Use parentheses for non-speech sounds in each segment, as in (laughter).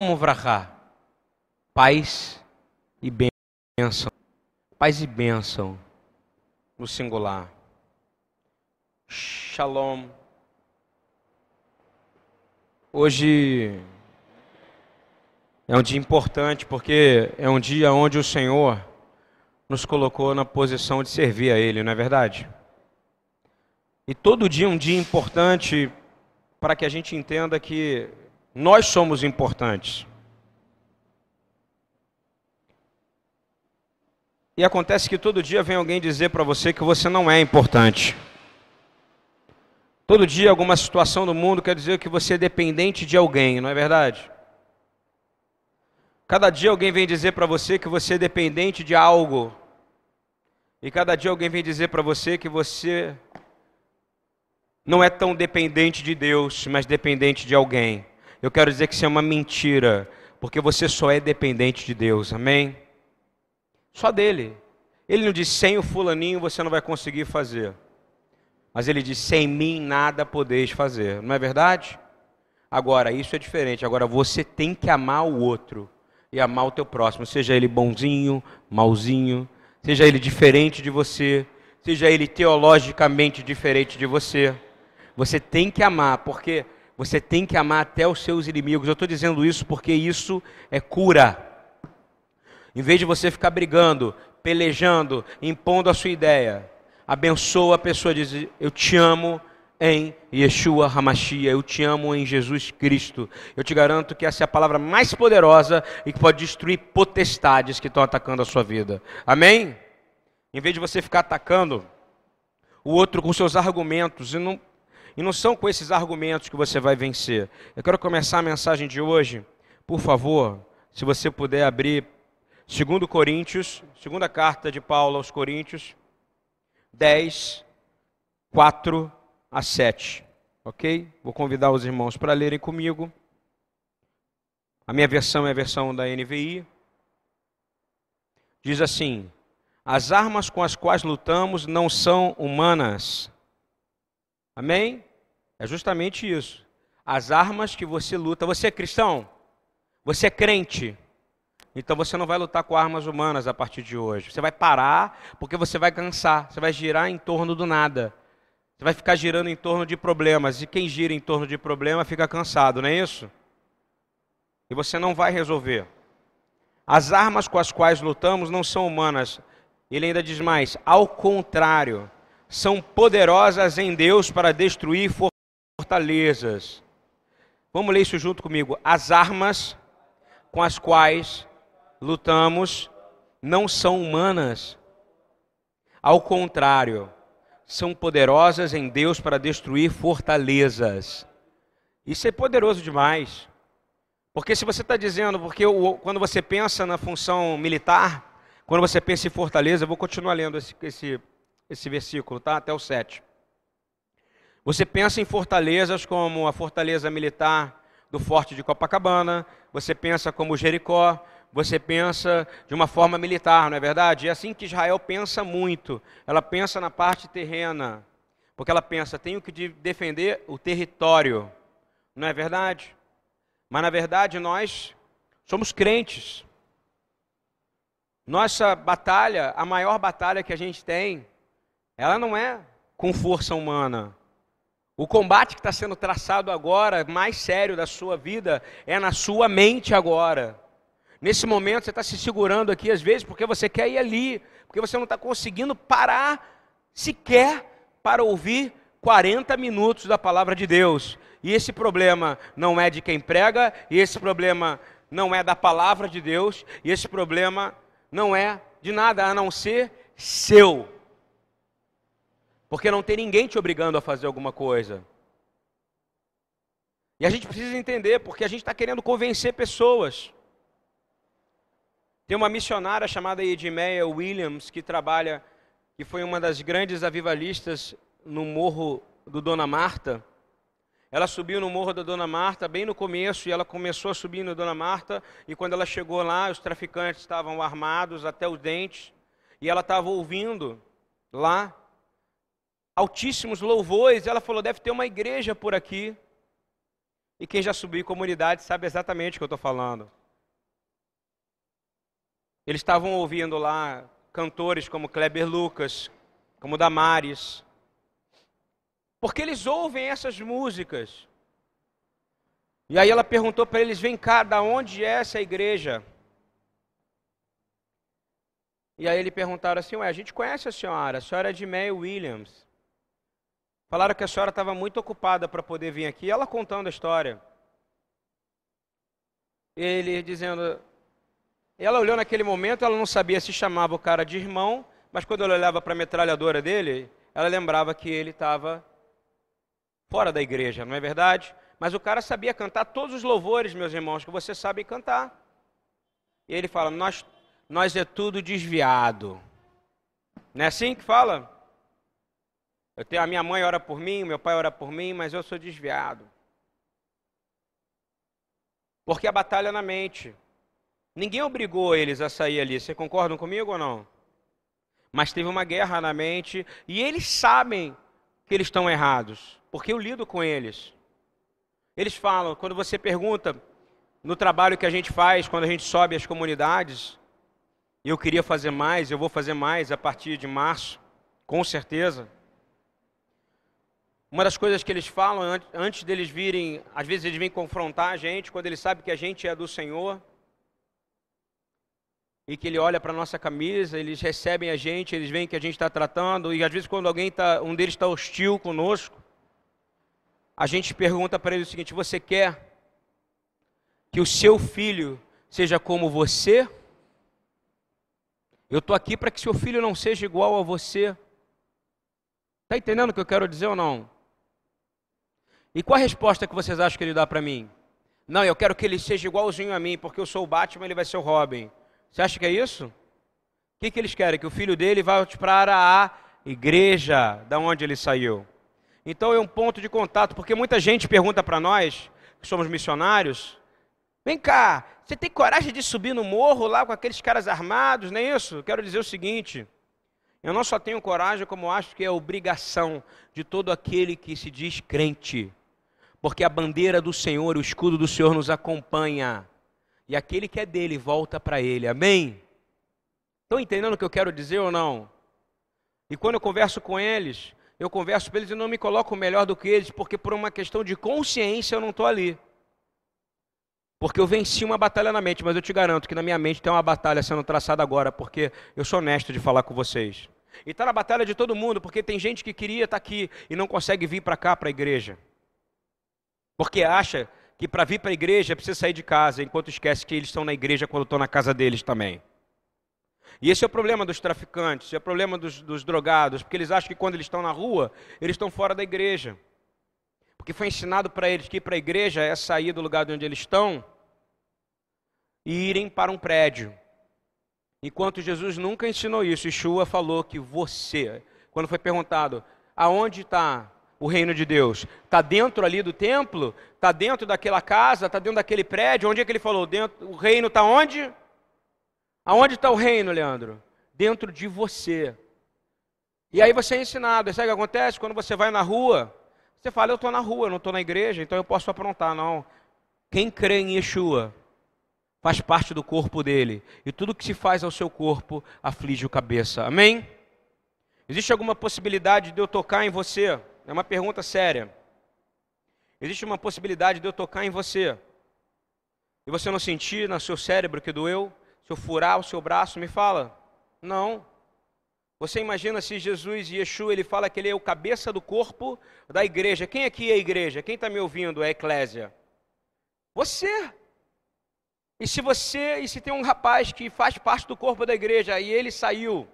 vrachá. Paz e bênção. Paz e bênção no singular. Shalom. Hoje é um dia importante porque é um dia onde o Senhor nos colocou na posição de servir a Ele, não é verdade? E todo dia é um dia importante para que a gente entenda que nós somos importantes. E acontece que todo dia vem alguém dizer para você que você não é importante. Todo dia alguma situação do mundo quer dizer que você é dependente de alguém, não é verdade? Cada dia alguém vem dizer para você que você é dependente de algo. E cada dia alguém vem dizer para você que você não é tão dependente de Deus, mas dependente de alguém. Eu quero dizer que isso é uma mentira, porque você só é dependente de Deus, amém? Só dele. Ele não diz sem o fulaninho você não vai conseguir fazer. Mas ele diz sem mim nada podeis fazer. Não é verdade? Agora, isso é diferente. Agora você tem que amar o outro e amar o teu próximo, seja ele bonzinho, malzinho, seja ele diferente de você, seja ele teologicamente diferente de você. Você tem que amar, porque você tem que amar até os seus inimigos. Eu estou dizendo isso porque isso é cura. Em vez de você ficar brigando, pelejando, impondo a sua ideia, abençoa a pessoa, diz: Eu te amo em Yeshua Hamashia, eu te amo em Jesus Cristo. Eu te garanto que essa é a palavra mais poderosa e que pode destruir potestades que estão atacando a sua vida. Amém? Em vez de você ficar atacando o outro com seus argumentos, e não, e não são com esses argumentos que você vai vencer. Eu quero começar a mensagem de hoje, por favor, se você puder abrir Segundo Coríntios, segunda carta de Paulo aos Coríntios, 10, 4 a 7. Ok? Vou convidar os irmãos para lerem comigo. A minha versão é a versão da NVI. Diz assim: As armas com as quais lutamos não são humanas. Amém? É justamente isso. As armas que você luta. Você é cristão? Você é crente? Então você não vai lutar com armas humanas a partir de hoje. Você vai parar porque você vai cansar. Você vai girar em torno do nada. Você vai ficar girando em torno de problemas. E quem gira em torno de problema fica cansado, não é isso? E você não vai resolver. As armas com as quais lutamos não são humanas. Ele ainda diz mais: ao contrário, são poderosas em Deus para destruir fortalezas. Vamos ler isso junto comigo. As armas com as quais lutamos não são humanas. Ao contrário, são poderosas em Deus para destruir fortalezas. Isso é poderoso demais. Porque se você está dizendo, porque quando você pensa na função militar, quando você pensa em fortaleza, eu vou continuar lendo esse, esse, esse versículo, tá? Até o 7. Você pensa em fortalezas como a fortaleza militar do Forte de Copacabana, você pensa como Jericó, você pensa de uma forma militar, não é verdade? É assim que Israel pensa muito. Ela pensa na parte terrena, porque ela pensa, tenho que defender o território, não é verdade? Mas na verdade nós somos crentes. Nossa batalha, a maior batalha que a gente tem, ela não é com força humana. O combate que está sendo traçado agora, mais sério da sua vida, é na sua mente agora. Nesse momento você está se segurando aqui, às vezes, porque você quer ir ali, porque você não está conseguindo parar sequer para ouvir 40 minutos da palavra de Deus. E esse problema não é de quem prega, e esse problema não é da palavra de Deus, e esse problema não é de nada a não ser seu. Porque não tem ninguém te obrigando a fazer alguma coisa. E a gente precisa entender, porque a gente está querendo convencer pessoas. Tem uma missionária chamada Edmeia Williams que trabalha, que foi uma das grandes avivalistas no morro do Dona Marta. Ela subiu no morro da Dona Marta bem no começo e ela começou a subir no Dona Marta e quando ela chegou lá, os traficantes estavam armados até os dentes e ela estava ouvindo lá altíssimos louvores. Ela falou: deve ter uma igreja por aqui. E quem já subiu em comunidade sabe exatamente o que eu estou falando. Eles estavam ouvindo lá cantores como Kleber Lucas, como Damares. Porque eles ouvem essas músicas. E aí ela perguntou para eles: vem cá, da onde é essa igreja? E aí eles perguntaram assim: ué, a gente conhece a senhora, a senhora é de May Williams. Falaram que a senhora estava muito ocupada para poder vir aqui, ela contando a história. Ele dizendo, ela olhou naquele momento, ela não sabia se chamava o cara de irmão, mas quando ela olhava para a metralhadora dele, ela lembrava que ele estava fora da igreja, não é verdade? Mas o cara sabia cantar todos os louvores, meus irmãos, que você sabe cantar. E ele fala: Nós, nós é tudo desviado. Não é assim que fala? Eu tenho, a minha mãe ora por mim, meu pai ora por mim, mas eu sou desviado. Porque a batalha é na mente. Ninguém obrigou eles a sair ali. Você concordam comigo ou não? Mas teve uma guerra na mente e eles sabem que eles estão errados, porque eu lido com eles. Eles falam, quando você pergunta no trabalho que a gente faz, quando a gente sobe as comunidades, eu queria fazer mais, eu vou fazer mais a partir de março, com certeza. Uma das coisas que eles falam antes deles virem, às vezes eles vêm confrontar a gente, quando eles sabem que a gente é do Senhor, e que ele olha para a nossa camisa, eles recebem a gente, eles veem que a gente está tratando, e às vezes quando alguém tá, um deles está hostil conosco, a gente pergunta para ele o seguinte: você quer que o seu filho seja como você? Eu estou aqui para que seu filho não seja igual a você. Está entendendo o que eu quero dizer ou não? E qual a resposta que vocês acham que ele dá para mim? Não, eu quero que ele seja igualzinho a mim, porque eu sou o Batman, ele vai ser o Robin. Você acha que é isso? O que, que eles querem? Que o filho dele vá para a igreja da onde ele saiu. Então é um ponto de contato, porque muita gente pergunta para nós, que somos missionários, vem cá, você tem coragem de subir no morro lá com aqueles caras armados, não é isso? Quero dizer o seguinte, eu não só tenho coragem, como acho que é obrigação de todo aquele que se diz crente, porque a bandeira do Senhor, o escudo do Senhor nos acompanha, e aquele que é dele volta para ele, amém? Estão entendendo o que eu quero dizer ou não? E quando eu converso com eles, eu converso com eles e não me coloco melhor do que eles, porque por uma questão de consciência eu não estou ali. Porque eu venci uma batalha na mente, mas eu te garanto que na minha mente tem uma batalha sendo traçada agora, porque eu sou honesto de falar com vocês. E está na batalha de todo mundo, porque tem gente que queria estar tá aqui e não consegue vir para cá, para a igreja. Porque acha que para vir para a igreja precisa sair de casa, enquanto esquece que eles estão na igreja quando estão na casa deles também. E esse é o problema dos traficantes, é o problema dos, dos drogados, porque eles acham que quando eles estão na rua, eles estão fora da igreja. Porque foi ensinado para eles que ir para a igreja é sair do lugar de onde eles estão e irem para um prédio. Enquanto Jesus nunca ensinou isso, Yeshua falou que você, quando foi perguntado aonde está o reino de Deus, está dentro ali do templo, está dentro daquela casa, está dentro daquele prédio, onde é que ele falou? Dentro, o reino está onde? Aonde está o reino, Leandro? Dentro de você. E aí você é ensinado. Sabe o que acontece? Quando você vai na rua, você fala, eu estou na rua, não estou na igreja, então eu posso aprontar. Não. Quem crê em Yeshua faz parte do corpo dele. E tudo que se faz ao seu corpo aflige o cabeça. Amém? Existe alguma possibilidade de eu tocar em você? É uma pergunta séria. Existe uma possibilidade de eu tocar em você e você não sentir no seu cérebro que doeu? Se eu furar o seu braço, me fala. Não. Você imagina se Jesus e Yeshua, ele fala que ele é o cabeça do corpo da igreja. Quem aqui é a igreja? Quem está me ouvindo é a eclésia? Você. E se você, e se tem um rapaz que faz parte do corpo da igreja e ele saiu,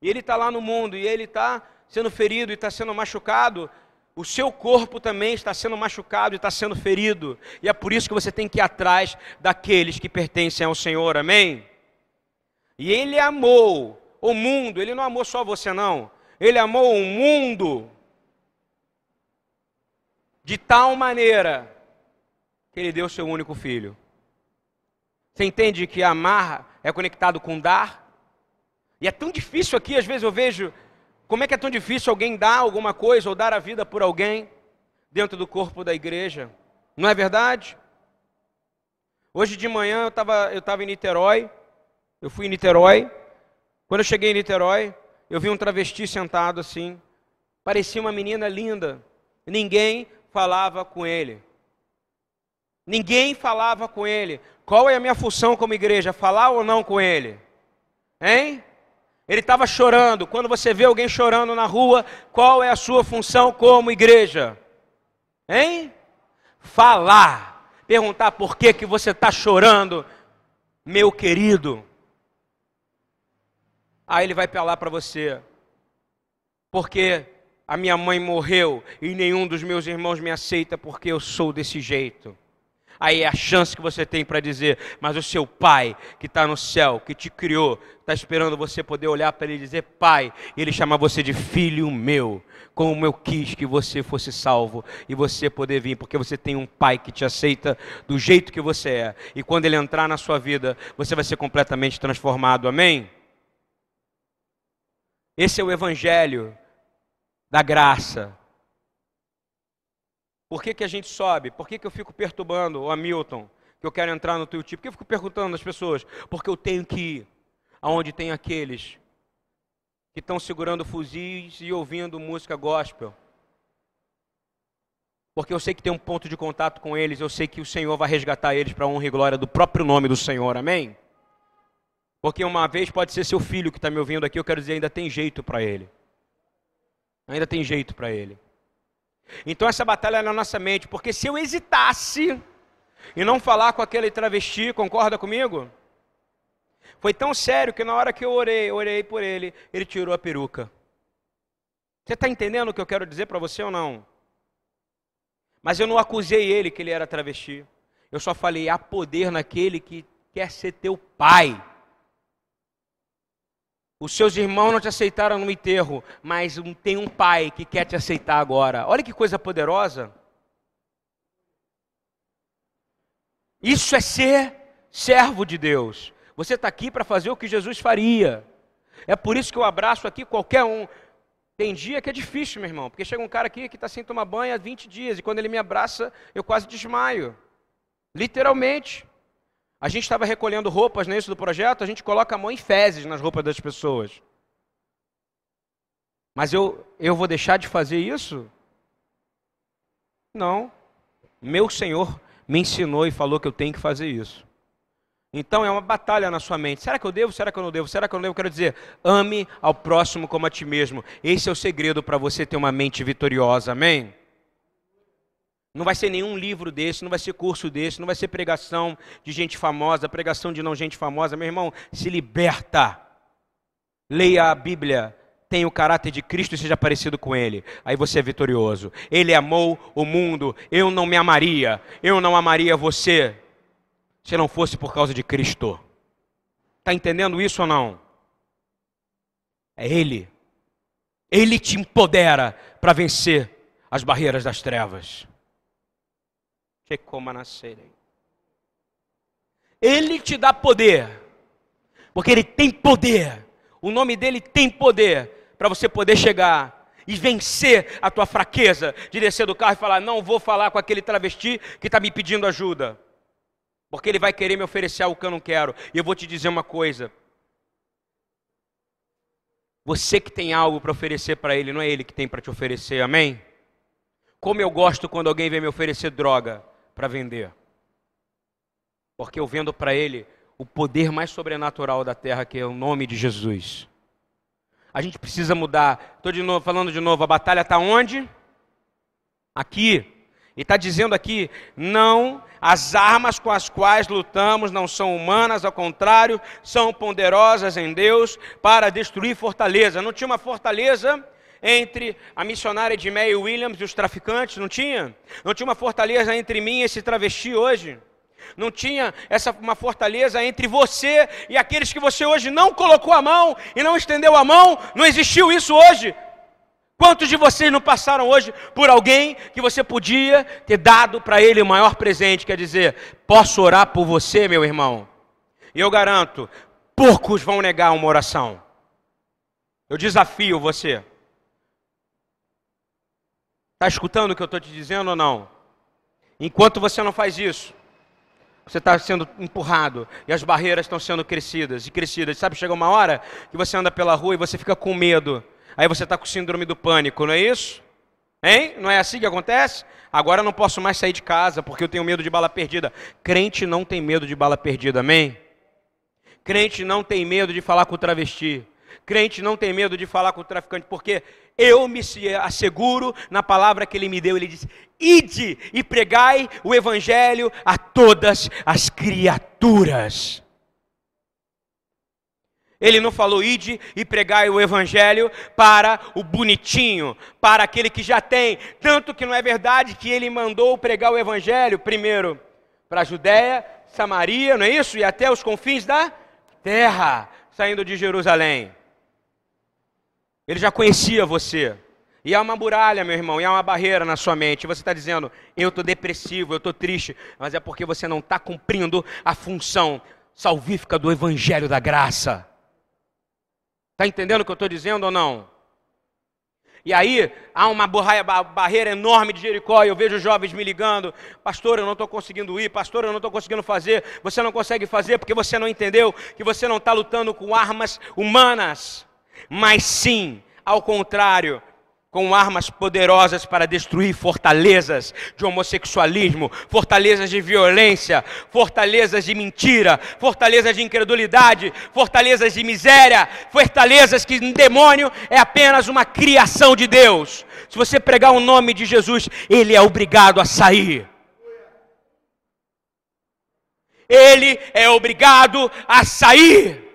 e ele está lá no mundo, e ele está sendo ferido e está sendo machucado, o seu corpo também está sendo machucado e está sendo ferido. E é por isso que você tem que ir atrás daqueles que pertencem ao Senhor. Amém? E ele amou o mundo, ele não amou só você, não. Ele amou o mundo de tal maneira que ele deu seu único filho. Você entende que amar é conectado com dar? E é tão difícil aqui, às vezes eu vejo como é que é tão difícil alguém dar alguma coisa ou dar a vida por alguém dentro do corpo da igreja? Não é verdade? Hoje de manhã eu estava eu tava em Niterói, eu fui em Niterói. Quando eu cheguei em Niterói, eu vi um travesti sentado assim, parecia uma menina linda. Ninguém falava com ele. Ninguém falava com ele. Qual é a minha função como igreja? Falar ou não com ele? Hein? Ele estava chorando. Quando você vê alguém chorando na rua, qual é a sua função como igreja? Hein? Falar. Perguntar por que, que você está chorando, meu querido. Aí ele vai falar para você. Porque a minha mãe morreu e nenhum dos meus irmãos me aceita porque eu sou desse jeito. Aí é a chance que você tem para dizer, mas o seu pai que está no céu, que te criou, está esperando você poder olhar para ele e dizer, pai, e ele chamar você de filho meu, como eu quis que você fosse salvo e você poder vir, porque você tem um pai que te aceita do jeito que você é. E quando ele entrar na sua vida, você vai ser completamente transformado. Amém? Esse é o evangelho da graça por que, que a gente sobe? Por que, que eu fico perturbando o Hamilton? Que eu quero entrar no teu tipo? Por que eu fico perguntando às pessoas? Porque eu tenho que ir aonde tem aqueles que estão segurando fuzis e ouvindo música gospel. Porque eu sei que tem um ponto de contato com eles, eu sei que o Senhor vai resgatar eles para a honra e glória do próprio nome do Senhor, amém? Porque uma vez pode ser seu filho que está me ouvindo aqui, eu quero dizer, ainda tem jeito para ele. Ainda tem jeito para ele. Então essa batalha é na nossa mente, porque se eu hesitasse e não falar com aquele travesti, concorda comigo? Foi tão sério que na hora que eu orei, orei por ele, ele tirou a peruca. Você está entendendo o que eu quero dizer para você ou não? Mas eu não acusei ele que ele era travesti. Eu só falei, há poder naquele que quer ser teu pai. Os seus irmãos não te aceitaram no enterro, mas tem um pai que quer te aceitar agora. Olha que coisa poderosa. Isso é ser servo de Deus. Você está aqui para fazer o que Jesus faria. É por isso que eu abraço aqui qualquer um. Tem dia que é difícil, meu irmão, porque chega um cara aqui que está sem tomar banho há 20 dias e quando ele me abraça, eu quase desmaio. Literalmente. A gente estava recolhendo roupas nesse do projeto, a gente coloca a mão em fezes nas roupas das pessoas. Mas eu, eu vou deixar de fazer isso? Não. Meu Senhor me ensinou e falou que eu tenho que fazer isso. Então é uma batalha na sua mente. Será que eu devo? Será que eu não devo? Será que eu não devo? Quero dizer, ame ao próximo como a ti mesmo. Esse é o segredo para você ter uma mente vitoriosa. Amém? Não vai ser nenhum livro desse, não vai ser curso desse, não vai ser pregação de gente famosa, pregação de não gente famosa. Meu irmão, se liberta. Leia a Bíblia, tenha o caráter de Cristo e seja parecido com Ele. Aí você é vitorioso. Ele amou o mundo, eu não me amaria, eu não amaria você se não fosse por causa de Cristo. Está entendendo isso ou não? É Ele. Ele te empodera para vencer as barreiras das trevas. Ele te dá poder, porque ele tem poder. O nome dele tem poder para você poder chegar e vencer a tua fraqueza de descer do carro e falar: Não vou falar com aquele travesti que está me pedindo ajuda, porque ele vai querer me oferecer algo que eu não quero. E eu vou te dizer uma coisa: você que tem algo para oferecer para ele, não é ele que tem para te oferecer, amém? Como eu gosto quando alguém vem me oferecer droga para vender. Porque eu vendo para ele o poder mais sobrenatural da terra, que é o nome de Jesus. A gente precisa mudar. Estou de novo falando de novo, a batalha está onde? Aqui. E está dizendo aqui: não, as armas com as quais lutamos não são humanas, ao contrário, são poderosas em Deus para destruir fortaleza. Não tinha uma fortaleza entre a missionária de May Williams e os traficantes, não tinha? Não tinha uma fortaleza entre mim e esse travesti hoje? Não tinha essa uma fortaleza entre você e aqueles que você hoje não colocou a mão e não estendeu a mão? Não existiu isso hoje? Quantos de vocês não passaram hoje por alguém que você podia ter dado para ele o maior presente? Quer dizer, posso orar por você, meu irmão? E eu garanto, poucos vão negar uma oração. Eu desafio você. Está escutando o que eu estou te dizendo ou não? Enquanto você não faz isso, você está sendo empurrado e as barreiras estão sendo crescidas e crescidas. Sabe, chega uma hora que você anda pela rua e você fica com medo. Aí você está com síndrome do pânico, não é isso? Hein? Não é assim que acontece? Agora eu não posso mais sair de casa porque eu tenho medo de bala perdida. Crente não tem medo de bala perdida, amém? Crente não tem medo de falar com o travesti. Crente não tem medo de falar com o traficante, porque eu me asseguro na palavra que ele me deu. Ele disse: Ide e pregai o evangelho a todas as criaturas. Ele não falou ide e pregai o evangelho para o bonitinho, para aquele que já tem. Tanto que não é verdade que ele mandou pregar o evangelho primeiro para a Judéia, Samaria, não é isso? E até os confins da terra, saindo de Jerusalém. Ele já conhecia você. E há uma muralha, meu irmão, e há uma barreira na sua mente. Você está dizendo, eu estou depressivo, eu estou triste, mas é porque você não está cumprindo a função salvífica do Evangelho da Graça. Está entendendo o que eu estou dizendo ou não? E aí há uma barreira enorme de Jericó, e eu vejo jovens me ligando, pastor, eu não estou conseguindo ir, pastor, eu não estou conseguindo fazer, você não consegue fazer porque você não entendeu que você não está lutando com armas humanas, mas sim, ao contrário, com armas poderosas para destruir fortalezas de homossexualismo, fortalezas de violência, fortalezas de mentira, fortalezas de incredulidade, fortalezas de miséria, fortalezas que um demônio é apenas uma criação de Deus. Se você pregar o nome de Jesus, ele é obrigado a sair. Ele é obrigado a sair.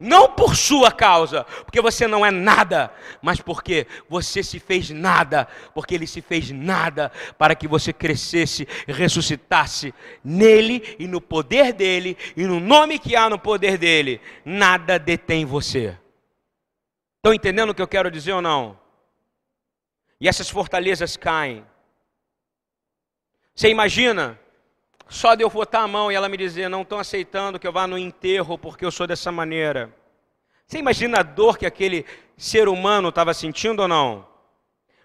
Não por sua causa, porque você não é nada, mas porque você se fez nada, porque ele se fez nada para que você crescesse, ressuscitasse nele e no poder dele e no nome que há no poder dele. Nada detém você. Estão entendendo o que eu quero dizer ou não? E essas fortalezas caem. Você imagina só de eu botar a mão e ela me dizer, não estão aceitando que eu vá no enterro porque eu sou dessa maneira. Você imagina a dor que aquele ser humano estava sentindo ou não?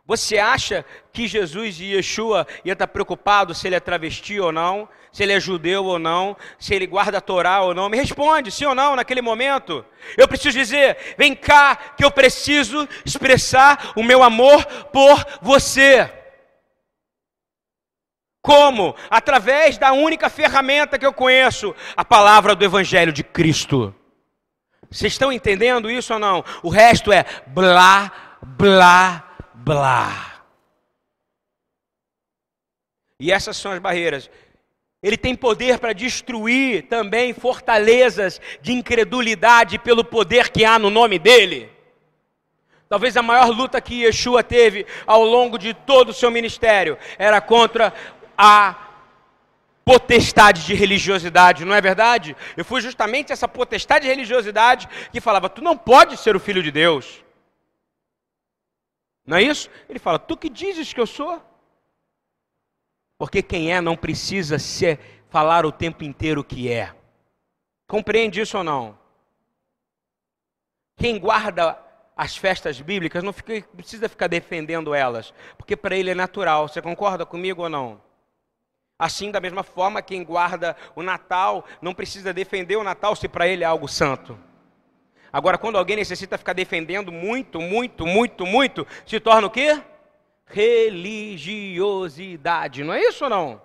Você acha que Jesus e Yeshua ia estar preocupado se ele é travesti ou não, se ele é judeu ou não, se ele guarda a Torá ou não? Me responde, sim ou não, naquele momento. Eu preciso dizer, vem cá, que eu preciso expressar o meu amor por você. Como? Através da única ferramenta que eu conheço, a palavra do Evangelho de Cristo. Vocês estão entendendo isso ou não? O resto é blá, blá, blá. E essas são as barreiras. Ele tem poder para destruir também fortalezas de incredulidade pelo poder que há no nome dele. Talvez a maior luta que Yeshua teve ao longo de todo o seu ministério era contra a potestade de religiosidade, não é verdade? Eu fui justamente essa potestade de religiosidade que falava: tu não pode ser o filho de Deus. Não é isso? Ele fala: tu que dizes que eu sou? Porque quem é não precisa ser, falar o tempo inteiro que é. Compreende isso ou não? Quem guarda as festas bíblicas não fica, precisa ficar defendendo elas, porque para ele é natural. Você concorda comigo ou não? Assim, da mesma forma, quem guarda o Natal não precisa defender o Natal se para ele é algo santo. Agora, quando alguém necessita ficar defendendo muito, muito, muito, muito, se torna o quê? Religiosidade. Não é isso ou não?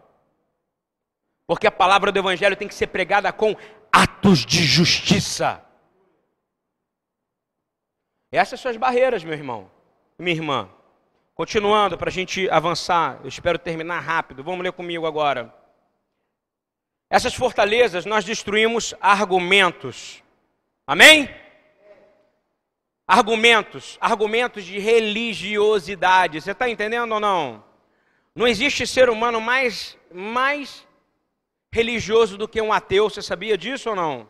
Porque a palavra do Evangelho tem que ser pregada com atos de justiça. Essas são as barreiras, meu irmão, minha irmã. Continuando, para a gente avançar, eu espero terminar rápido. Vamos ler comigo agora. Essas fortalezas nós destruímos argumentos. Amém? Argumentos, argumentos de religiosidade. Você está entendendo ou não? Não existe ser humano mais, mais religioso do que um ateu. Você sabia disso ou não?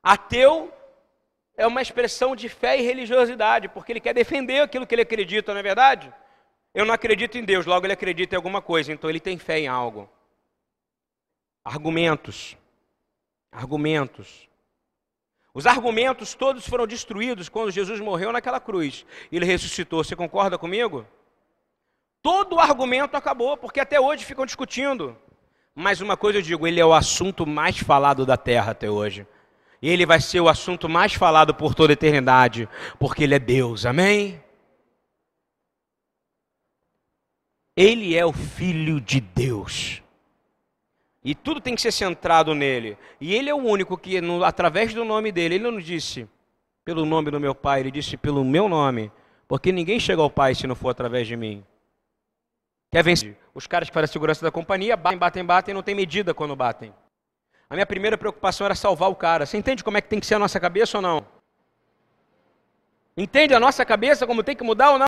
Ateu é uma expressão de fé e religiosidade, porque ele quer defender aquilo que ele acredita, não é verdade? Eu não acredito em Deus, logo ele acredita em alguma coisa, então ele tem fé em algo. Argumentos. Argumentos. Os argumentos todos foram destruídos quando Jesus morreu naquela cruz. Ele ressuscitou. Você concorda comigo? todo o argumento acabou, porque até hoje ficam discutindo. Mas uma coisa eu digo, ele é o assunto mais falado da terra até hoje. E ele vai ser o assunto mais falado por toda a eternidade, porque ele é Deus. Amém? Ele é o filho de Deus. E tudo tem que ser centrado nele. E ele é o único que, no, através do nome dele, ele não disse pelo nome do meu pai, ele disse pelo meu nome. Porque ninguém chega ao pai se não for através de mim. Quer vencer? Os caras que fazem a segurança da companhia batem, batem, batem, não tem medida quando batem. A minha primeira preocupação era salvar o cara. Você entende como é que tem que ser a nossa cabeça ou não? Entende a nossa cabeça como tem que mudar ou não?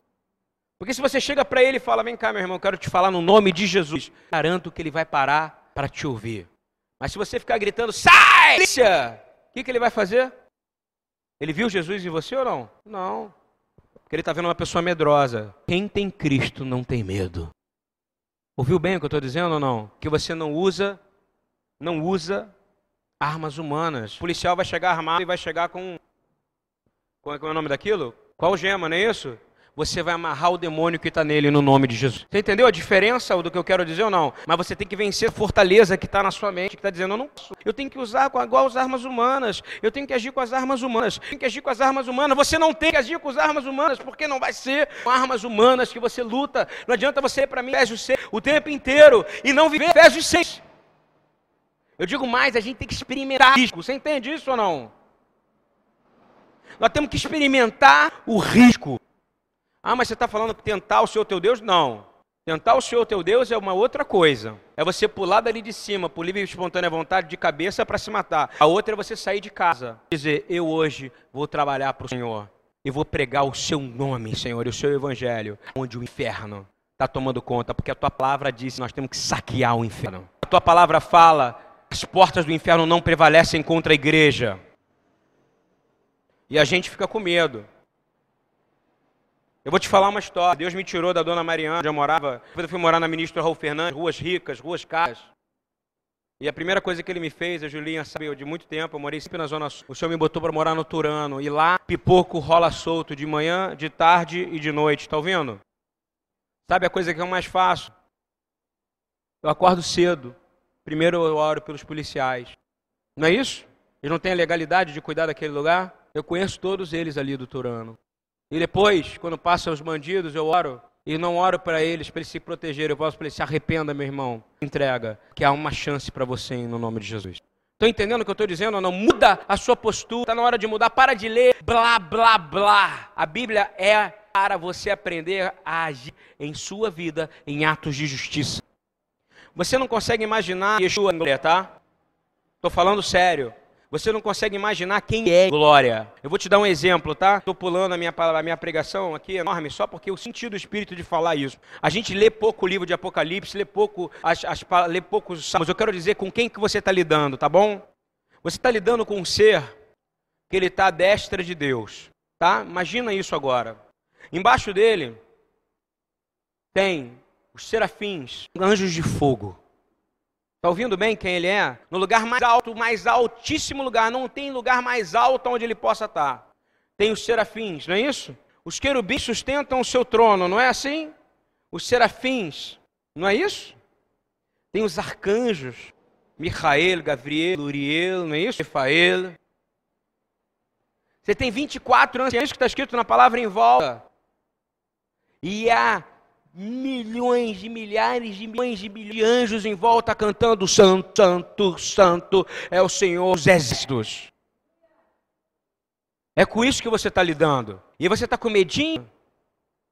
Porque se você chega para ele e fala, vem cá, meu irmão, quero te falar no nome de Jesus, garanto que ele vai parar para te ouvir. Mas se você ficar gritando, sai! O que, que ele vai fazer? Ele viu Jesus em você ou não? Não. Porque ele está vendo uma pessoa medrosa. Quem tem Cristo não tem medo. Ouviu bem o que eu estou dizendo ou não? Que você não usa, não usa armas humanas. O policial vai chegar armado e vai chegar com. Qual é o nome daquilo? Qual gema, não é isso? você vai amarrar o demônio que está nele no nome de Jesus. Você entendeu a diferença do que eu quero dizer ou não? Mas você tem que vencer a fortaleza que está na sua mente, que está dizendo, eu não posso. Eu tenho que usar com, igual as armas humanas. Eu tenho que agir com as armas humanas. Eu tenho que agir com as armas humanas. Você não tem que agir com as armas humanas, porque não vai ser com armas humanas que você luta. Não adianta você ir para mim, Efésios 6, o tempo inteiro e não viver Efésios 6. Eu digo mais, a gente tem que experimentar risco. Você entende isso ou não? Nós temos que experimentar o risco. Ah, mas você está falando que tentar o Senhor teu Deus? Não. Tentar o Senhor teu Deus é uma outra coisa. É você pular dali de cima, por livre e espontânea vontade, de cabeça para se matar. A outra é você sair de casa. Dizer, eu hoje vou trabalhar para o Senhor. E vou pregar o seu nome, Senhor, e o seu evangelho. Onde o inferno está tomando conta. Porque a tua palavra diz que nós temos que saquear o inferno. A tua palavra fala, as portas do inferno não prevalecem contra a igreja. E a gente fica com medo. Eu vou te falar uma história. Deus me tirou da dona Mariana, onde eu morava. Depois eu fui morar na ministra Raul Fernandes, ruas ricas, ruas caras. E a primeira coisa que ele me fez, a Julinha sabe, de muito tempo, eu morei sempre na Zona Sul. O senhor me botou para morar no Turano. E lá, pipoco rola solto de manhã, de tarde e de noite. Tá ouvindo? Sabe a coisa que eu mais faço? Eu acordo cedo. Primeiro eu oro pelos policiais. Não é isso? Eles não têm a legalidade de cuidar daquele lugar? Eu conheço todos eles ali do Turano. E depois, quando passam os bandidos, eu oro. E não oro para eles, para eles se protegerem. Eu posso para eles, se arrependa, meu irmão. Entrega, que há uma chance para você no nome de Jesus. Estão entendendo o que eu estou dizendo não? Muda a sua postura. Está na hora de mudar. Para de ler blá, blá, blá. A Bíblia é para você aprender a agir em sua vida em atos de justiça. Você não consegue imaginar Yeshua, tá? Estou falando sério. Você não consegue imaginar quem é glória. Eu vou te dar um exemplo, tá? Estou pulando a minha, a minha pregação aqui enorme, só porque eu senti do Espírito de falar isso. A gente lê pouco o livro de Apocalipse, lê pouco, as, as, lê poucos salmos. Eu quero dizer com quem que você está lidando, tá bom? Você está lidando com um ser que ele está à destra de Deus, tá? Imagina isso agora. Embaixo dele tem os serafins, anjos de fogo. Está ouvindo bem quem ele é? No lugar mais alto, mais altíssimo lugar. Não tem lugar mais alto onde ele possa estar. Tem os serafins, não é isso? Os querubins sustentam o seu trono, não é assim? Os serafins, não é isso? Tem os arcanjos, Michael, Gabriel, Uriel, não é isso? Rafael. Você tem 24 anciãos que está escrito na palavra em volta. E há milhões de milhares de milhões de, de anjos em volta cantando santo, santo, santo é o Senhor dos exércitos. É com isso que você está lidando. E você está com medinho?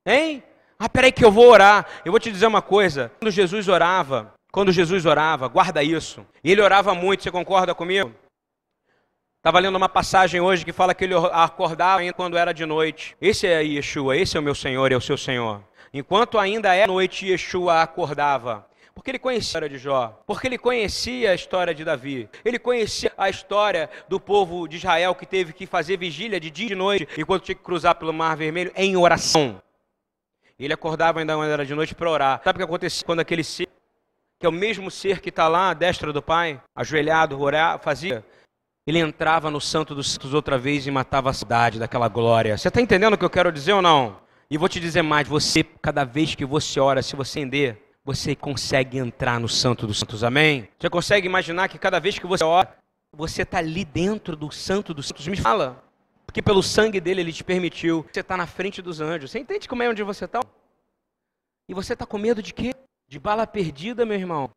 Hein? Ah, peraí que eu vou orar. Eu vou te dizer uma coisa. Quando Jesus orava, quando Jesus orava, guarda isso. Ele orava muito, você concorda comigo? Estava lendo uma passagem hoje que fala que ele acordava ainda quando era de noite. Esse é Yeshua, esse é o meu Senhor, é o seu Senhor. Enquanto ainda era noite, Yeshua acordava. Porque ele conhecia a história de Jó, porque ele conhecia a história de Davi, ele conhecia a história do povo de Israel que teve que fazer vigília de dia e de noite, enquanto tinha que cruzar pelo Mar Vermelho em oração. Ele acordava ainda quando era de noite para orar. Sabe o que acontecia quando aquele ser, que é o mesmo ser que está lá à destra do Pai, ajoelhado, orar, fazia? Ele entrava no Santo dos Santos outra vez e matava a cidade daquela glória. Você está entendendo o que eu quero dizer ou não? E vou te dizer mais, você, cada vez que você ora, se você entender, você consegue entrar no Santo dos Santos, amém? Você consegue imaginar que cada vez que você ora, você está ali dentro do Santo dos Santos? Me fala. Porque pelo sangue dele ele te permitiu. Você está na frente dos anjos. Você entende como é onde você está? E você está com medo de quê? De bala perdida, meu irmão.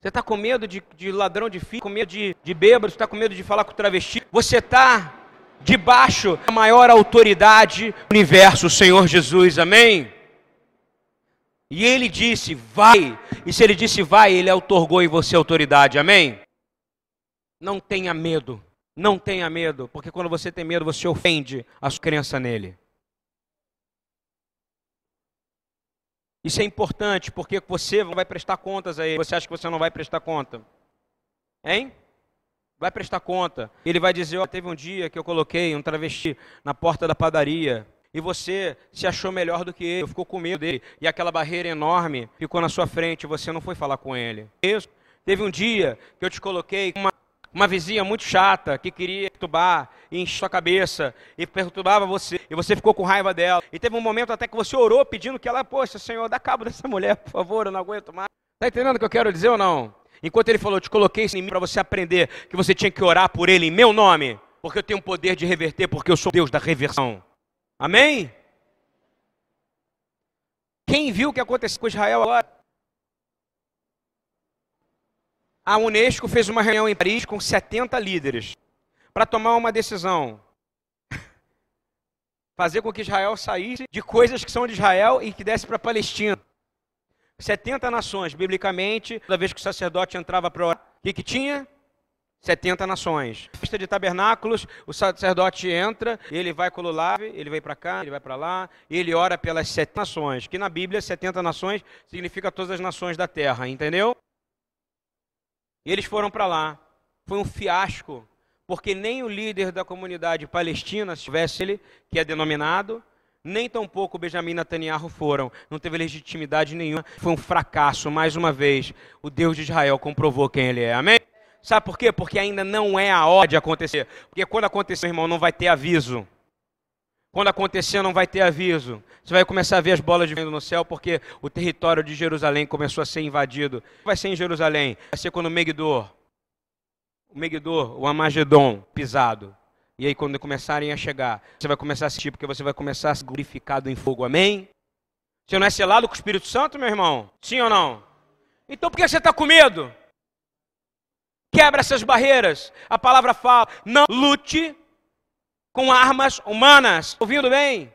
Você está com medo de, de, ladrão de filho, com medo de, de bêbado, você está com medo de falar com travesti. Você está debaixo da maior autoridade do universo, o Senhor Jesus, amém? E ele disse, vai. E se ele disse, vai, ele otorgou em você autoridade, amém? Não tenha medo, não tenha medo, porque quando você tem medo, você ofende a sua crença nele. Isso é importante, porque você vai prestar contas a ele. Você acha que você não vai prestar conta? Hein? Vai prestar conta. Ele vai dizer: oh, teve um dia que eu coloquei um travesti na porta da padaria. E você se achou melhor do que ele, ficou com medo dele. E aquela barreira enorme ficou na sua frente, você não foi falar com ele. Isso. Teve um dia que eu te coloquei uma, uma vizinha muito chata que queria perturbar e encher sua cabeça e perturbava você. E você ficou com raiva dela. E teve um momento até que você orou pedindo que ela, poxa, Senhor, dá cabo dessa mulher, por favor, eu não aguento mais. Está entendendo o que eu quero dizer ou não? Enquanto ele falou, te coloquei isso em mim para você aprender que você tinha que orar por ele em meu nome, porque eu tenho o poder de reverter, porque eu sou Deus da reversão. Amém? Quem viu o que aconteceu com Israel agora? A Unesco fez uma reunião em Paris com 70 líderes para tomar uma decisão. (laughs) Fazer com que Israel saísse de coisas que são de Israel e que desse para a Palestina. 70 nações, biblicamente, toda vez que o sacerdote entrava para orar, o que, que tinha? 70 nações. Festa de tabernáculos, o sacerdote entra, ele vai lulave, ele vai para cá, ele vai para lá, ele ora pelas 70 nações, que na Bíblia 70 nações significa todas as nações da terra, entendeu? E eles foram para lá. Foi um fiasco, porque nem o líder da comunidade palestina, se tivesse ele, que é denominado, nem tampouco Benjamin Netanyahu foram. Não teve legitimidade nenhuma. Foi um fracasso, mais uma vez. O Deus de Israel comprovou quem ele é. Amém? Sabe por quê? Porque ainda não é a hora de acontecer. Porque quando acontecer, irmão, não vai ter aviso. Quando acontecer, não vai ter aviso. Você vai começar a ver as bolas de vento no céu, porque o território de Jerusalém começou a ser invadido. Vai ser em Jerusalém. Vai ser quando o Megidor, o Megidor, o Amagedon, pisado. E aí, quando começarem a chegar, você vai começar a assistir, porque você vai começar a ser glorificado em fogo. Amém? Você não é selado com o Espírito Santo, meu irmão? Sim ou não? Então por que você está com medo? Quebra essas barreiras. A palavra fala: não lute com armas humanas. Ouvindo bem?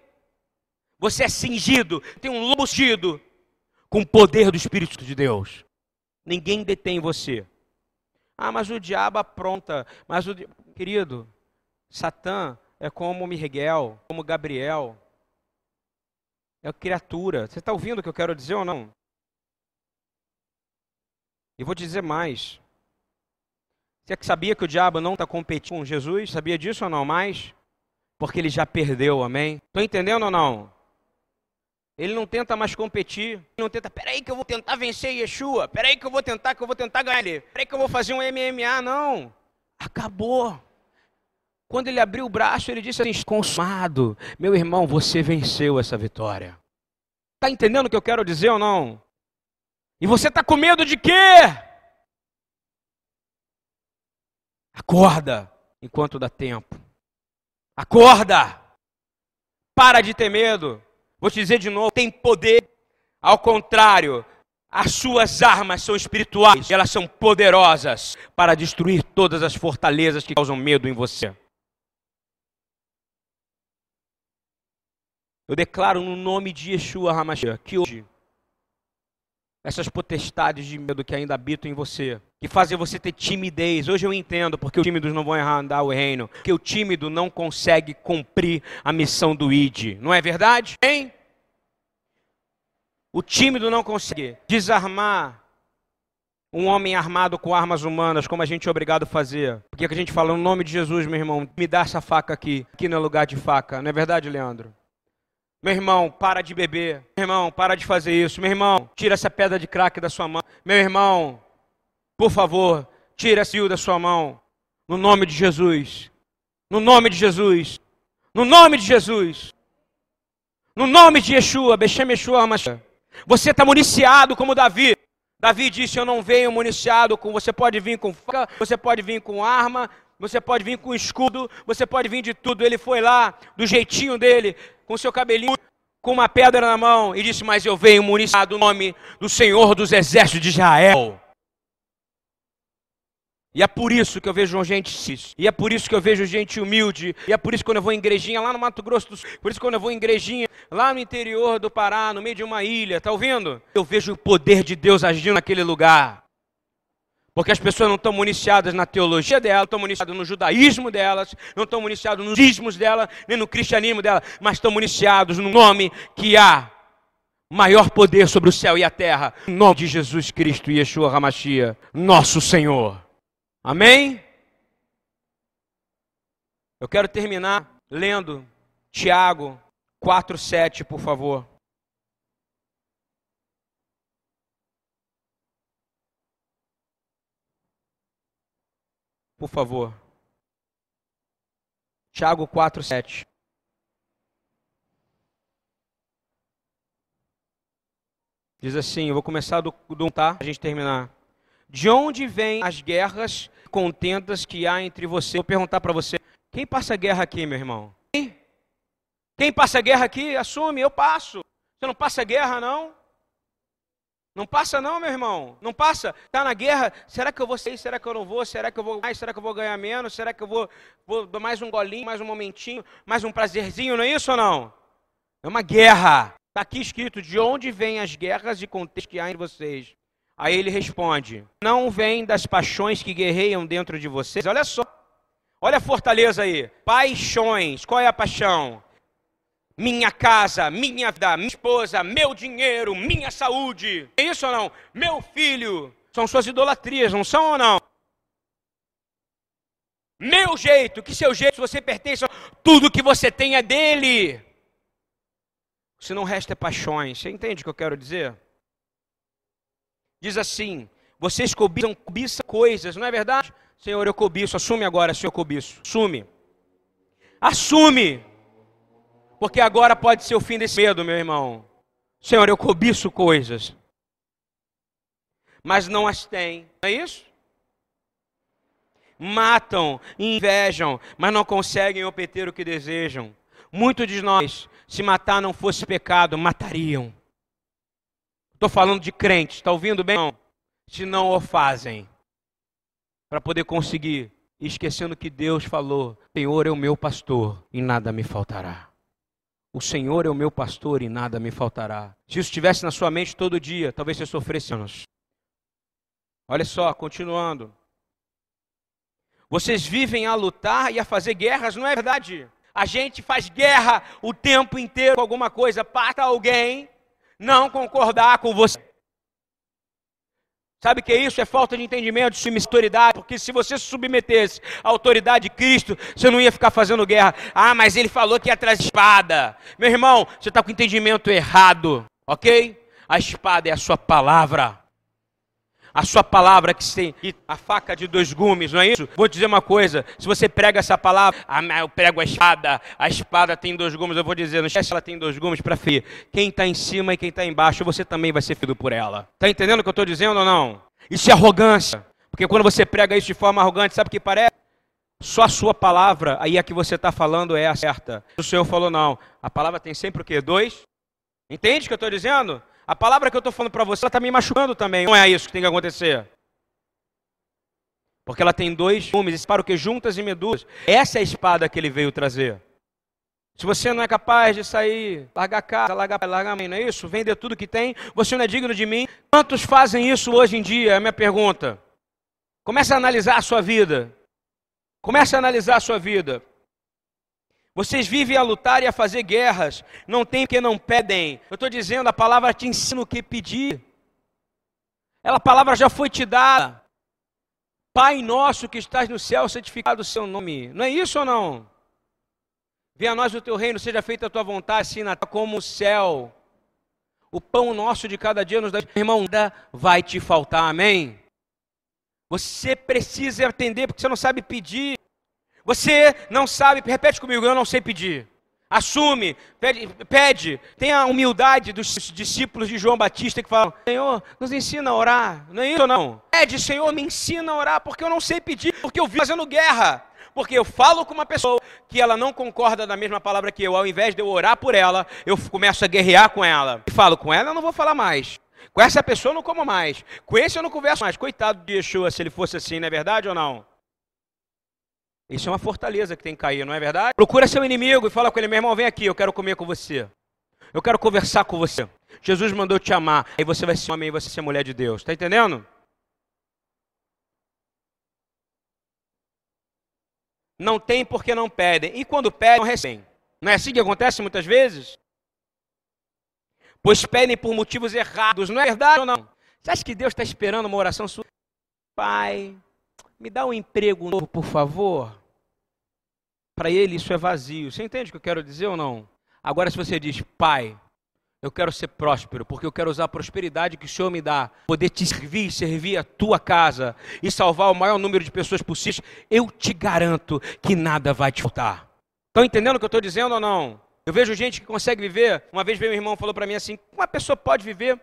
Você é cingido, tem um lobo com o poder do Espírito de Deus. Ninguém detém você. Ah, mas o diabo apronta. Mas o querido, Satã é como Miguel, como Gabriel. É criatura. Você está ouvindo o que eu quero dizer ou não? E vou dizer mais. Você é sabia que o diabo não está competindo com Jesus? Sabia disso ou não? Mais? Porque ele já perdeu, amém? Estou entendendo ou não? Ele não tenta mais competir. Ele não tenta, peraí que eu vou tentar vencer Yeshua. Peraí que eu vou tentar, que eu vou tentar ganhar ele. Peraí que eu vou fazer um MMA. Não. Acabou. Quando ele abriu o braço, ele disse assim: consumado. Meu irmão, você venceu essa vitória. Está entendendo o que eu quero dizer ou não? E você está com medo de quê? Acorda enquanto dá tempo. Acorda! Para de ter medo. Vou te dizer de novo: tem poder. Ao contrário, as suas armas são espirituais, elas são poderosas para destruir todas as fortalezas que causam medo em você. Eu declaro no nome de Yeshua Hamashiach que hoje essas potestades de medo que ainda habitam em você, que fazem você ter timidez. Hoje eu entendo porque os tímidos não vão andar o reino, porque o tímido não consegue cumprir a missão do ID. Não é verdade? Hein? O tímido não consegue desarmar um homem armado com armas humanas, como a gente é obrigado a fazer. Porque a gente fala no nome de Jesus, meu irmão, me dá essa faca aqui. Aqui não é lugar de faca. Não é verdade, Leandro? Meu irmão, para de beber. Meu irmão, para de fazer isso. Meu irmão, tira essa pedra de crack da sua mão. Meu irmão, por favor, tira esse fio da sua mão. No nome de Jesus. No nome de Jesus. No nome de Jesus. No nome de Yeshua, Bechem Yeshua Hamashiach. Você está municiado como Davi. Davi disse: Eu não venho municiado com. Você pode vir com faca, você pode vir com arma, você pode vir com escudo, você pode vir de tudo. Ele foi lá, do jeitinho dele, com seu cabelinho, com uma pedra na mão, e disse: Mas eu venho municiado no nome do Senhor dos Exércitos de Israel. E é por isso que eu vejo gente cis. E é por isso que eu vejo gente humilde. E é por isso que quando eu vou em igrejinha lá no Mato Grosso do Sul. Por isso que quando eu vou em igrejinha lá no interior do Pará, no meio de uma ilha, tá ouvindo? Eu vejo o poder de Deus agindo naquele lugar. Porque as pessoas não estão municiadas na teologia dela, estão municiadas no judaísmo delas, não estão municiadas nos ismos dela, nem no cristianismo dela, mas estão municiados no nome que há maior poder sobre o céu e a terra. Em nome de Jesus Cristo e Yeshua Hamashia, nosso Senhor. Amém? Eu quero terminar lendo Tiago 4:7, por favor. Por favor. Tiago 4:7. Diz assim, eu vou começar do, do tá, a gente terminar. De onde vêm as guerras contentas que há entre você? Vou perguntar para você: quem passa guerra aqui, meu irmão? Quem? Quem passa guerra aqui? Assume, eu passo. Você não passa guerra, não? Não passa não, meu irmão. Não passa. Está na guerra. Será que eu vou sair? Será que eu não vou? Será que eu vou mais? Será que eu vou ganhar menos? Será que eu vou, vou dar mais um golinho, mais um momentinho, mais um prazerzinho? Não é isso ou não? É uma guerra. Está aqui escrito de onde vêm as guerras e contextos que há em vocês. Aí ele responde: Não vem das paixões que guerreiam dentro de vocês. Olha só. Olha a fortaleza aí. Paixões. Qual é a paixão? Minha casa, minha vida, minha esposa, meu dinheiro, minha saúde. É isso ou não? Meu filho. São suas idolatrias, não são ou não? Meu jeito, que seu jeito, você pertence, tudo que você tem é dele. Se não resta paixões, você entende o que eu quero dizer? diz assim: vocês cobiçam, cobiçam coisas, não é verdade? Senhor, eu cobiço, assume agora, Senhor, cobiço, assume. Assume, porque agora pode ser o fim desse medo, meu irmão. Senhor, eu cobiço coisas, mas não as têm, não é isso? Matam, invejam, mas não conseguem obter o que desejam. Muitos de nós, se matar não fosse pecado, matariam. Estou falando de crentes, está ouvindo bem? Não. Se não o fazem, para poder conseguir, esquecendo que Deus falou: Senhor é o meu pastor e nada me faltará. O Senhor é o meu pastor e nada me faltará. Se isso estivesse na sua mente todo dia, talvez você sofresse anos. Olha só, continuando. Vocês vivem a lutar e a fazer guerras, não é verdade? A gente faz guerra o tempo inteiro com alguma coisa, pata alguém, não concordar com você. Sabe o que é isso? É falta de entendimento, de submissão porque se você se submetesse à autoridade de Cristo, você não ia ficar fazendo guerra. Ah, mas ele falou que ia trazer espada. Meu irmão, você está com o entendimento errado, ok? A espada é a sua palavra a sua palavra que tem a faca de dois gumes, não é isso? Vou te dizer uma coisa: se você prega essa palavra, ah, eu prego a espada, a espada tem dois gumes, eu vou dizer, não esquece ela tem dois gumes para ferir. Quem está em cima e quem está embaixo, você também vai ser ferido por ela. Está entendendo o que eu estou dizendo ou não? Isso é arrogância. Porque quando você prega isso de forma arrogante, sabe o que parece? Só a sua palavra, aí a que você está falando é a certa. O Senhor falou, não. A palavra tem sempre o quê? Dois? Entende o que eu estou dizendo? A palavra que eu estou falando para você, ela está me machucando também. Não é isso que tem que acontecer. Porque ela tem dois gumes, para o que juntas e medulas. Essa é a espada que ele veio trazer. Se você não é capaz de sair, largar casa, largar, largar mãe, não é isso? Vender tudo que tem, você não é digno de mim. Quantos fazem isso hoje em dia? É a minha pergunta. Comece a analisar a sua vida. Comece a analisar a sua vida. Vocês vivem a lutar e a fazer guerras. Não tem que não pedem. Eu estou dizendo, a palavra te ensina o que pedir. Ela, a palavra já foi te dada. Pai nosso que estás no céu, santificado o seu nome. Não é isso ou não? Venha a nós o teu reino, seja feita a tua vontade, assim na terra como o céu. O pão nosso de cada dia nos dá. Irmão, vai te faltar, amém? Você precisa atender, porque você não sabe pedir. Você não sabe, repete comigo, eu não sei pedir. Assume, pede, pede, tenha a humildade dos discípulos de João Batista que falam: Senhor, nos ensina a orar. Não é isso não? Pede, Senhor, me ensina a orar, porque eu não sei pedir, porque eu vi fazendo guerra. Porque eu falo com uma pessoa que ela não concorda da mesma palavra que eu, ao invés de eu orar por ela, eu começo a guerrear com ela. E falo com ela, eu não vou falar mais. Com essa pessoa eu não como mais. Com esse eu não converso mais. Coitado de Yeshua, se ele fosse assim, não é verdade ou não? Isso é uma fortaleza que tem que cair, não é verdade? Procura seu inimigo e fala com ele, meu irmão, vem aqui, eu quero comer com você. Eu quero conversar com você. Jesus mandou te amar. Aí você vai ser homem e você vai ser mulher de Deus. Está entendendo? Não tem porque não pedem. E quando pedem, não recebem. Não é assim que acontece muitas vezes? Pois pedem por motivos errados. Não é verdade ou não? Você acha que Deus está esperando uma oração sua? Pai, me dá um emprego novo, por favor. Para ele isso é vazio. Você entende o que eu quero dizer ou não? Agora, se você diz, Pai, eu quero ser próspero, porque eu quero usar a prosperidade que o Senhor me dá, poder te servir, servir a tua casa e salvar o maior número de pessoas possíveis, eu te garanto que nada vai te faltar. Estão entendendo o que eu estou dizendo ou não? Eu vejo gente que consegue viver. Uma vez meu irmão falou para mim assim: uma pessoa pode viver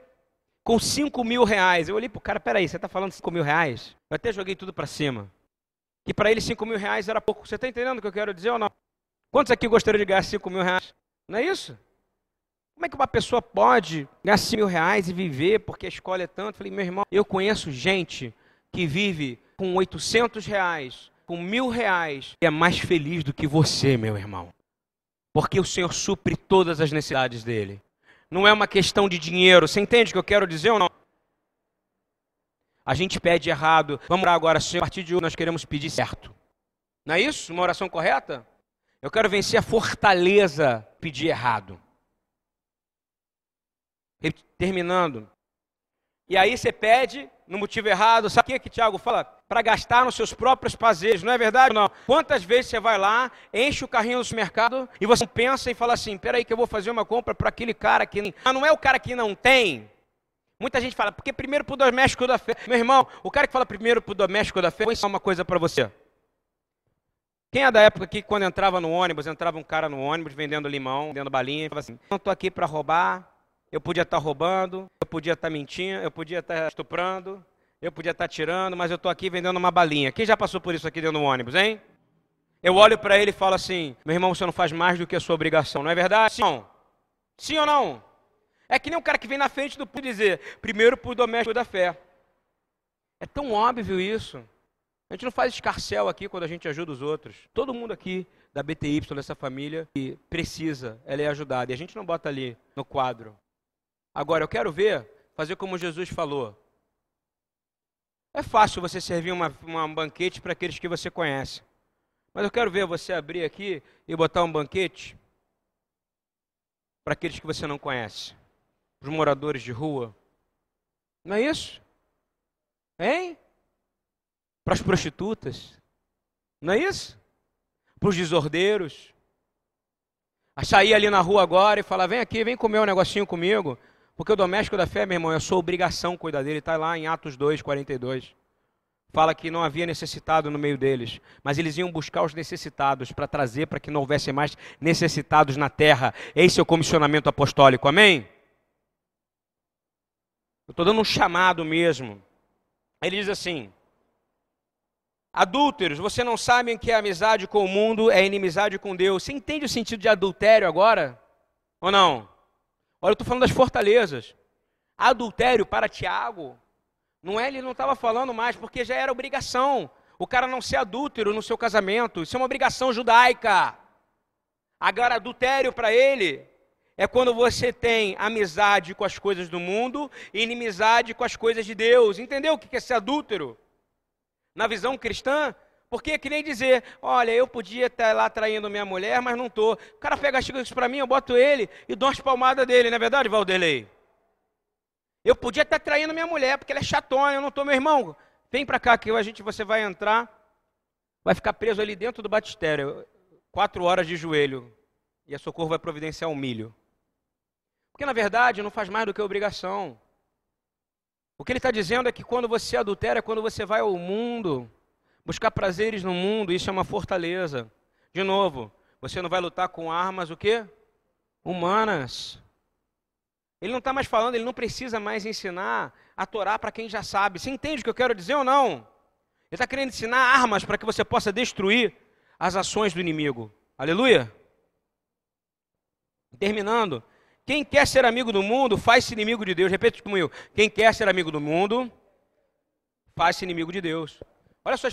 com 5 mil reais. Eu olhei para o cara, peraí, você está falando 5 mil reais? Eu até joguei tudo para cima. Que para ele 5 mil reais era pouco. Você está entendendo o que eu quero dizer ou não? Quantos aqui gostariam de ganhar 5 mil reais? Não é isso? Como é que uma pessoa pode ganhar 5 mil reais e viver porque a escola é tanto? Eu falei, meu irmão, eu conheço gente que vive com 800 reais, com mil reais, e é mais feliz do que você, meu irmão. Porque o Senhor supre todas as necessidades dele. Não é uma questão de dinheiro. Você entende o que eu quero dizer ou não? A gente pede errado. Vamos orar agora, Senhor. A partir de hoje nós queremos pedir certo. Não é isso? Uma oração correta? Eu quero vencer a fortaleza pedir errado. Terminando. E aí você pede no motivo errado. Sabe o que, que Tiago fala? Para gastar nos seus próprios prazeres. Não é verdade não? Quantas vezes você vai lá, enche o carrinho no supermercado e você pensa e fala assim: peraí, que eu vou fazer uma compra para aquele cara que. Ah, não é o cara que não tem. Muita gente fala, porque primeiro para o doméstico da fé. Meu irmão, o cara que fala primeiro para o doméstico da fé, vou ensinar uma coisa para você. Quem é da época que quando entrava no ônibus, entrava um cara no ônibus vendendo limão, vendendo balinha, e falava assim: não estou aqui para roubar, eu podia estar tá roubando, eu podia estar tá mentindo, eu podia estar tá estuprando, eu podia estar tirando, mas eu estou aqui vendendo uma balinha. Quem já passou por isso aqui dentro do ônibus, hein? Eu olho para ele e falo assim: meu irmão, você não faz mais do que a sua obrigação, não é verdade? Sim ou não? Sim ou não? É que nem um cara que vem na frente do público dizer: primeiro por doméstico da fé. É tão óbvio isso. A gente não faz escarcel aqui quando a gente ajuda os outros. Todo mundo aqui da BTY, dessa família, que precisa, ela é ajudada. E a gente não bota ali no quadro. Agora, eu quero ver, fazer como Jesus falou. É fácil você servir uma, uma, um banquete para aqueles que você conhece. Mas eu quero ver você abrir aqui e botar um banquete para aqueles que você não conhece. Para os moradores de rua. Não é isso? Hein? Para as prostitutas. Não é isso? Para os desordeiros. A sair ali na rua agora e falar: vem aqui, vem comer um negocinho comigo. Porque o doméstico da fé, meu irmão, é sua obrigação cuidar dele. Está lá em Atos 2, 42. Fala que não havia necessitado no meio deles, mas eles iam buscar os necessitados para trazer para que não houvesse mais necessitados na terra. Esse é o comissionamento apostólico, amém? Eu estou dando um chamado mesmo. Ele diz assim: Adúlteros, você não sabem que a amizade com o mundo é inimizade com Deus. Você entende o sentido de adultério agora? Ou não? Olha, eu estou falando das fortalezas. Adultério para Tiago, não é, ele não estava falando mais, porque já era obrigação. O cara não ser adúltero no seu casamento, isso é uma obrigação judaica. Agora, adultério para ele é quando você tem amizade com as coisas do mundo e inimizade com as coisas de Deus. Entendeu o que é ser adúltero? Na visão cristã, porque que nem dizer, olha, eu podia estar lá traindo minha mulher, mas não estou. O cara pega as coisas para mim, eu boto ele e dou umas palmadas dele, não é verdade, Valdelei? Eu podia estar traindo minha mulher, porque ela é chatona, eu não estou, meu irmão. Vem para cá que a gente, você vai entrar, vai ficar preso ali dentro do batistério, quatro horas de joelho, e a socorro vai providenciar um milho. Porque na verdade não faz mais do que obrigação. O que ele está dizendo é que quando você adultera, quando você vai ao mundo, Buscar prazeres no mundo, isso é uma fortaleza. De novo, Você não vai lutar com armas o quê? Humanas. Ele não está mais falando, ele não precisa mais ensinar a Torá para quem já sabe. Você entende o que eu quero dizer ou não? Ele está querendo ensinar armas para que você possa destruir as ações do inimigo. Aleluia? Terminando. Quem quer ser amigo do mundo, faz-se inimigo de Deus. Repete comigo. Quem quer ser amigo do mundo, faz-se inimigo de Deus. Olha só